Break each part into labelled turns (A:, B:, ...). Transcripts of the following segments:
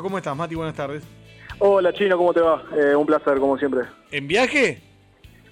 A: ¿Cómo estás, Mati? Buenas tardes.
B: Hola, Chino, ¿cómo te va? Eh, un placer, como siempre.
A: ¿En viaje?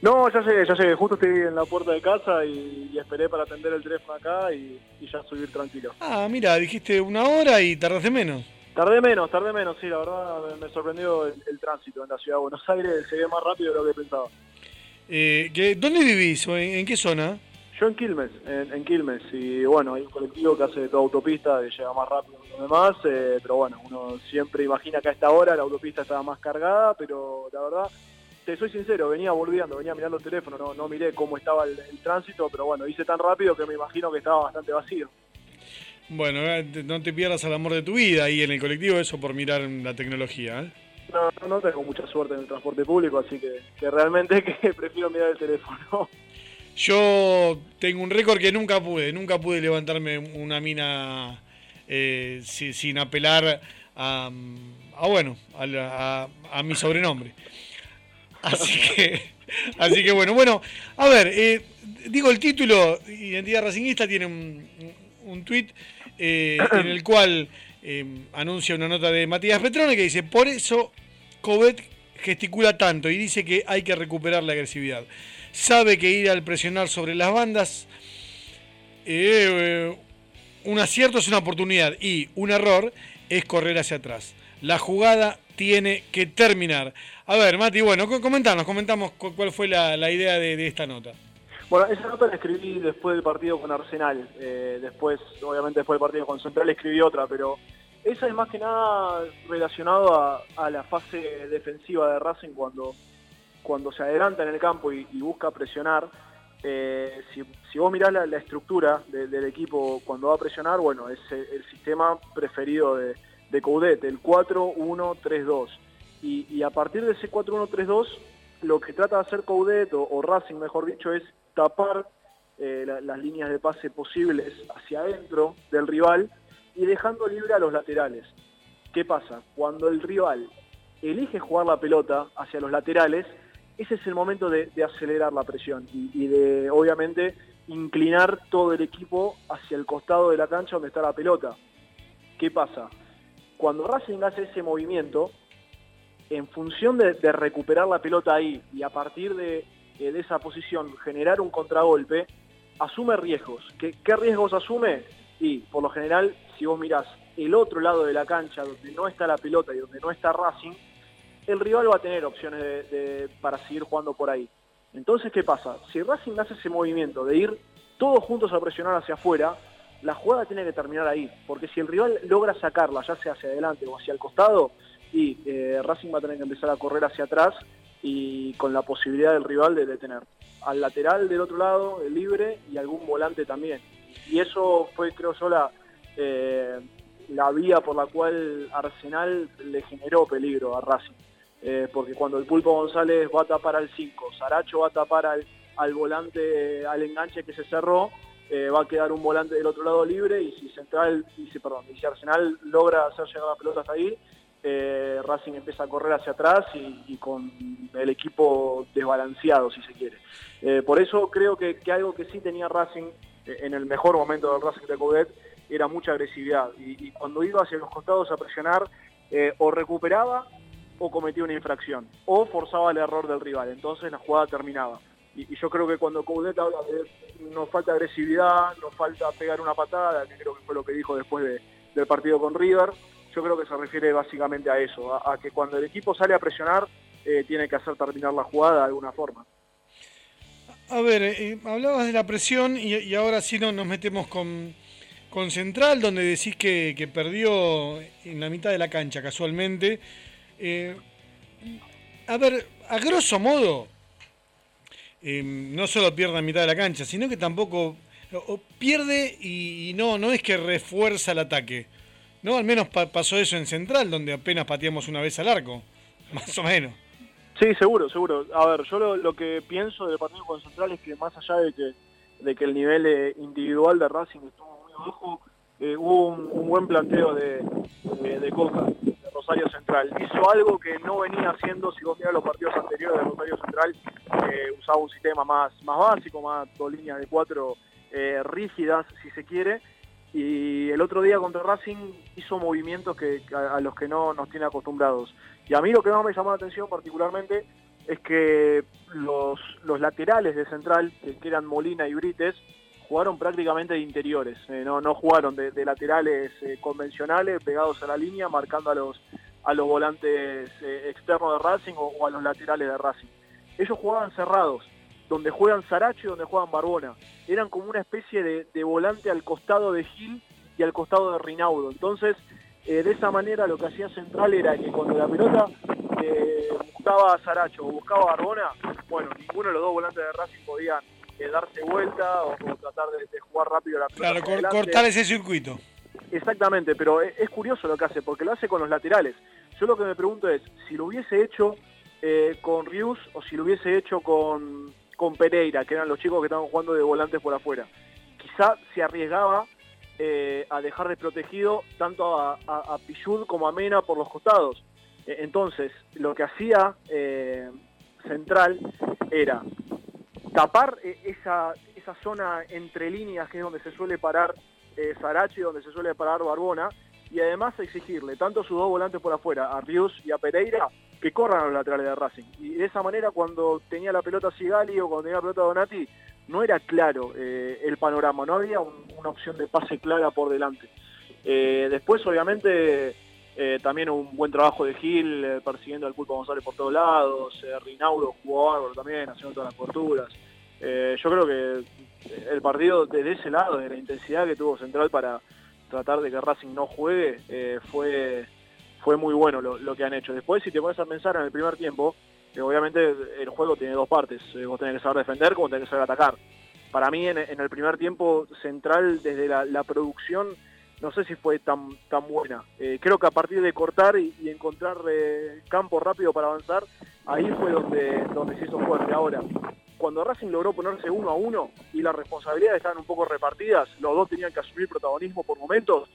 B: No, ya sé, ya sé. Justo estoy en la puerta de casa y, y esperé para atender el teléfono acá y, y, ya subir tranquilo.
A: Ah, mira, dijiste una hora y tardaste menos.
B: Tardé menos, tardé menos, sí, la verdad me, me sorprendió el, el, tránsito en la ciudad de Buenos Aires, se ve más rápido de lo que pensaba.
A: Eh, ¿qué, ¿Dónde vivís o en, en, qué zona?
B: Yo en Quilmes, en, en, Quilmes, y bueno, hay un colectivo que hace toda autopista y llega más rápido que los demás, eh, pero bueno, uno siempre imagina que a esta hora la autopista estaba más cargada, pero la verdad te soy sincero, venía volviendo, venía mirando el teléfono, no, no miré cómo estaba el, el, tránsito, pero bueno, hice tan rápido que me imagino que estaba bastante vacío.
A: Bueno, eh, no te pierdas al amor de tu vida ahí en el colectivo, eso por mirar la tecnología. ¿eh?
B: No, no tengo mucha suerte en el transporte público, así que, que realmente que prefiero mirar el teléfono.
A: Yo tengo un récord que nunca pude, nunca pude levantarme una mina eh, sin, sin, apelar a, a bueno, a, a, a, mi sobrenombre. Así que, así que bueno, bueno, a ver, eh, digo el título, Identidad Racingista tiene un, un tuit eh, en el cual anuncia una nota de Matías Petrone que dice, por eso Covet gesticula tanto y dice que hay que recuperar la agresividad sabe que ir al presionar sobre las bandas, eh, un acierto es una oportunidad y un error es correr hacia atrás. La jugada tiene que terminar. A ver, Mati, bueno, comentanos, comentamos cuál fue la, la idea de, de, esta nota.
B: Bueno, esa nota la escribí después del partido con Arsenal. Eh, después, obviamente, después del partido con Central escribí otra, pero esa es más que nada relacionado a, a la fase defensiva de Racing cuando cuando se adelanta en el campo y, busca presionar, eh, si, vos mirás la, estructura de, del equipo cuando va a presionar, bueno, es el, sistema preferido de, de Coudet, el 4-1-3-2. Y, a partir de ese 4-1-3-2, lo que trata de hacer Coudet, o, Racing mejor dicho, es tapar eh, la, las líneas de pase posibles hacia adentro del rival y dejando libre a los laterales. ¿Qué pasa? Cuando el rival elige jugar la pelota hacia los laterales, ese es el momento de, acelerar la presión y, de, obviamente, inclinar todo el equipo hacia el costado de la cancha donde está la pelota. ¿Qué pasa? Cuando Racing hace ese movimiento, en función de, recuperar la pelota ahí y a partir de, de, esa posición generar un contragolpe, asume riesgos. ¿Qué, ¿Qué riesgos asume? Y, por lo general, si vos mirás el otro lado de la cancha, donde no está la pelota y donde no está Racing, el rival va a tener opciones de, para seguir jugando por ahí. Entonces, ¿qué pasa? Si Racing hace ese movimiento de ir todos juntos a presionar hacia afuera, la jugada tiene que terminar ahí, porque si el rival logra sacarla, ya sea hacia adelante o hacia el costado, y eh, Racing va a tener que empezar a correr hacia atrás y con la posibilidad del rival de detener al lateral del otro lado, el libre y algún volante también. Y eso fue, creo yo, la, eh, la vía por la cual Arsenal le generó peligro a Racing eh, porque cuando el Pulpo González va a tapar al 5, Saracho va a tapar al, al volante, al enganche que se cerró, eh, va a quedar un volante del otro lado libre y si Central, y si, perdón, y si Arsenal logra hacer llegar la pelota hasta ahí, eh, Racing empieza a correr hacia atrás y, con el equipo desbalanceado, si se quiere. Por eso creo que, que, algo que sí tenía Racing en el mejor momento del Racing de Coudet era mucha agresividad y cuando iba hacia los costados a presionar o recuperaba o cometía una infracción, o forzaba el error del rival, entonces la jugada terminaba. Y, yo creo que cuando Coudet habla de nos falta agresividad, nos falta pegar una patada, que creo que fue lo que dijo después de, del partido con River, yo creo que se refiere básicamente a eso, a, que cuando el equipo sale a presionar, eh, tiene que hacer terminar la jugada de alguna forma.
A: A ver, eh, hablabas de la presión y, ahora sí no, nos metemos con, con Central, donde decís que perdió en la mitad de la cancha casualmente. Eh, a ver, a grosso modo, eh, no solo pierde la mitad de la cancha, sino que tampoco pierde y, no, no es que refuerza el ataque. No, al menos pa pasó eso en Central, donde apenas pateamos una vez al arco, más o menos.
B: Sí, seguro, seguro. A ver, yo lo, que pienso del partido con Central es que más allá de que, de que el nivel eh, individual de Racing estuvo muy bajo, eh, hubo un, un, buen planteo de, de, de Coca. Rosario Central. Hizo algo que no venía haciendo, si vos miras los partidos anteriores de Rosario Central, eh, usaba un sistema más, más básico, más dos líneas de cuatro eh, rígidas, si se quiere, y el otro día contra Racing hizo movimientos que a, los que no nos tiene acostumbrados. Y a mí lo que más me llamó la atención particularmente es que los, los laterales de Central, que eran Molina y Brites, jugaron prácticamente de interiores, eh, no, no jugaron de, laterales eh, convencionales pegados a la línea, marcando a los, a los volantes eh, externos de Racing o, a los laterales de Racing. Ellos jugaban cerrados, donde juegan Saracho y donde juegan Barbona. Eran como una especie de, volante al costado de Gil y al costado de Rinaudo. Entonces, de esa manera lo que hacía Central era que cuando la pelota buscaba a Saracho o buscaba Barbona, bueno, ninguno de los dos volantes de Racing podían darse vuelta o, tratar de, jugar rápido la
A: pelota. Claro, cortar ese circuito.
B: Exactamente, pero es, curioso lo que hace, porque lo hace con los laterales. Yo lo que me pregunto es, si lo hubiese hecho eh, con Rius o si lo hubiese hecho con, con Pereira, que eran los chicos que estaban jugando de volantes por afuera, quizá se arriesgaba eh, a dejar desprotegido tanto a, a, como a Mena por los costados. Eh, entonces, lo que hacía Central era tapar eh, esa, esa zona entre líneas que es donde se suele parar eh, Sarachi, donde se suele parar Barbona, y además exigirle tanto a sus dos volantes por afuera, a Rius y a Pereira, que corran a los laterales de Racing. Y de esa manera cuando tenía la pelota Sigali o cuando tenía la pelota Donati, no era claro eh, el panorama, no había una opción de pase clara por delante. Eh, después obviamente también un buen trabajo de Gil persiguiendo al Pulpo González por todos lados, Rinaudo jugó bárbaro también, haciendo todas las coberturas. Eh, yo creo que el partido desde ese lado, de la intensidad que tuvo Central para tratar de que Racing no juegue, eh, fue, fue muy bueno lo, que han hecho. Después, si te pones a pensar en el primer tiempo, eh, obviamente el juego tiene dos partes. vos tenés que saber defender como tenés que saber atacar. Para mí, en, el primer tiempo, Central, desde la, producción, no sé si fue tan, tan buena. creo que a partir de cortar y, encontrar campo rápido para avanzar, ahí fue donde, donde se hizo fuerte. Ahora, cuando Racing logró ponerse uno a uno y las responsabilidades estaban un poco repartidas, los dos tenían que asumir protagonismo por momentos,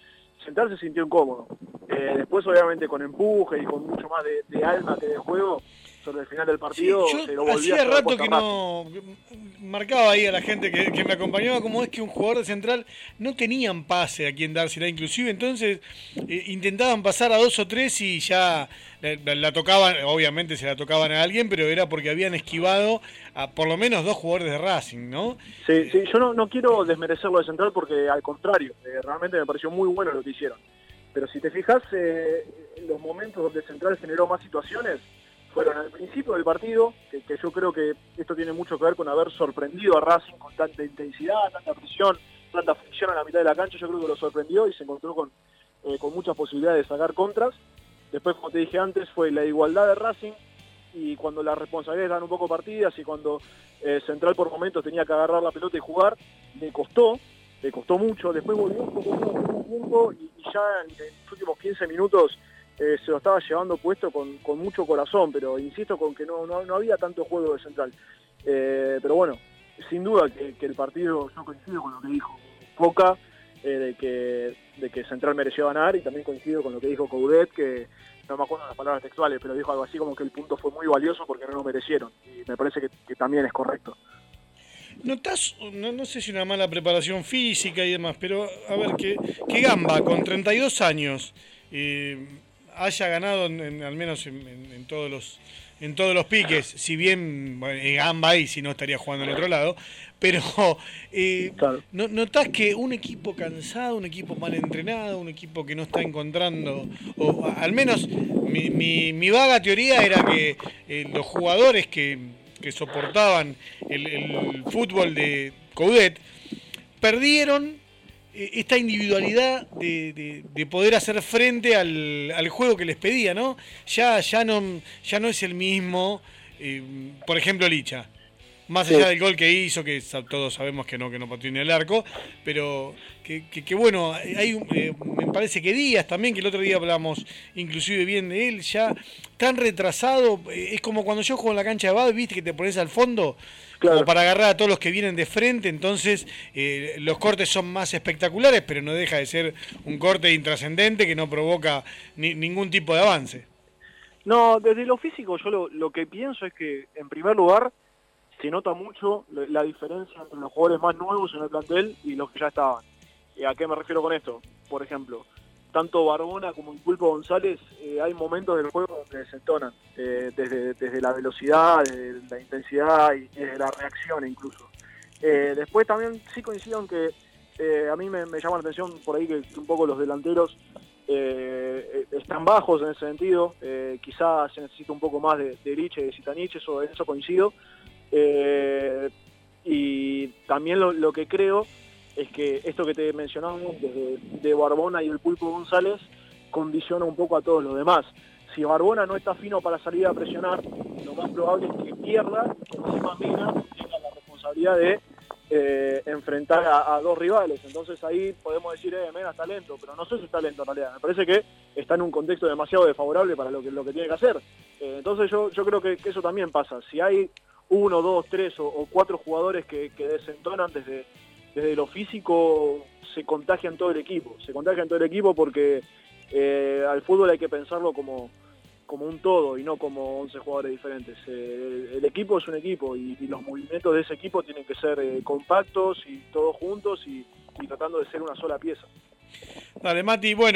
B: Central se sintió incómodo. Eh, después, obviamente, con empuje y con mucho más de alma que de juego, sobre el final del partido
A: Hacía rato que no marcaba ahí a la gente que, me acompañaba como es que un jugador de central no tenían pase a quien dársela, inclusive entonces eh, intentaban pasar a dos o tres y ya la, tocaban, obviamente se la tocaban a alguien, pero era porque habían esquivado a por lo menos dos jugadores de Racing, ¿no?
B: Sí, sí, yo no, no quiero desmerecerlo de central porque al contrario, eh, realmente me pareció muy bueno lo que hicieron. Pero si te fijas, eh, los momentos donde Central generó más situaciones, fueron al principio del partido, que, yo creo que esto tiene mucho que ver con haber sorprendido a Racing con tanta intensidad, tanta presión, tanta fricción a la mitad de la cancha, yo creo que lo sorprendió y se encontró con, eh, con muchas posibilidades de sacar contras. Después, como te dije antes, fue la igualdad de Racing y cuando las responsabilidades eran un poco partidas y cuando eh, Central por momentos tenía que agarrar la pelota y jugar, le costó, le costó mucho. Después volvió un poco y, y ya en los últimos 15 minutos eh, se lo estaba llevando puesto con, mucho corazón, pero insisto con que no, no, había tanto juego de central. Eh, pero bueno, sin duda que, el partido, yo coincido con lo que dijo Foca, eh, de, que, de que Central mereció ganar, y también coincido con lo que dijo Coudet, que no me acuerdo las palabras textuales, pero dijo algo así como que el punto fue muy valioso porque no lo merecieron, y me parece que, también es correcto.
A: ¿Notás, no, no, sé si una mala preparación física y demás, pero a ver, que, que Gamba con 32 años, haya ganado al menos en, todos los en todos los piques, si bien bueno, Gamba ahí si no estaría jugando en otro lado, pero eh, notás que un equipo cansado, un equipo mal entrenado, un equipo que no está encontrando, o al menos mi, mi, vaga teoría era que eh, los jugadores que, que soportaban el, el fútbol de Coudet perdieron eh, esta individualidad de, de, poder hacer frente al, al, juego que les pedía, ¿no? Ya, ya no, ya no es el mismo, eh, por ejemplo, Licha. Más allá del gol que hizo, que todos sabemos que no, que no patinó el arco, pero que, que, bueno, hay, eh, me parece que Díaz también, que el otro día hablamos inclusive bien de él, ya tan retrasado, es como cuando yo juego en la cancha de Bad, viste que te pones al fondo, como para agarrar a todos los que vienen de frente, entonces eh, los cortes son más espectaculares, pero no deja de ser un corte intrascendente que no provoca ningún tipo de avance.
B: No, desde lo físico yo lo, que pienso es que, en primer lugar, se nota mucho la diferencia entre los jugadores más nuevos en el plantel y los que ya estaban. ¿A qué me refiero con esto? Por ejemplo, tanto Barbona como el Pulpo González, hay momentos del juego donde desentonan, desde, desde la velocidad, desde la intensidad y desde la reacción incluso. después también sí coincido en que a mí me, llama la atención por ahí que un poco los delanteros eh, están bajos en ese sentido, eh, quizás se necesita un poco más de, de de Zitanich, eso, eso coincido. Eh, y también lo, que creo es que esto que te mencionamos desde de Barbona y el Pulpo González condiciona un poco a todos los demás. Si Barbona no está fino para salir a presionar, lo más probable es que pierda que encima Mina tenga la responsabilidad de eh, enfrentar a, dos rivales. Entonces ahí podemos decir, eh, Mena está lento, pero no sé si está lento en realidad. Me parece que está en un contexto demasiado desfavorable para lo que, lo que tiene que hacer. Eh, entonces yo, yo creo que, eso también pasa. Si hay uno, dos, tres o, cuatro jugadores que, desentonan desde, desde lo físico, se contagian todo el equipo. Se contagian todo el equipo porque eh, al fútbol hay que pensarlo como como un todo y no como 11 jugadores diferentes. Eh, el equipo es un equipo y, los movimientos de ese equipo tienen que ser eh, compactos y todos juntos y, y tratando de ser una sola pieza.
A: Dale, Mati, bueno.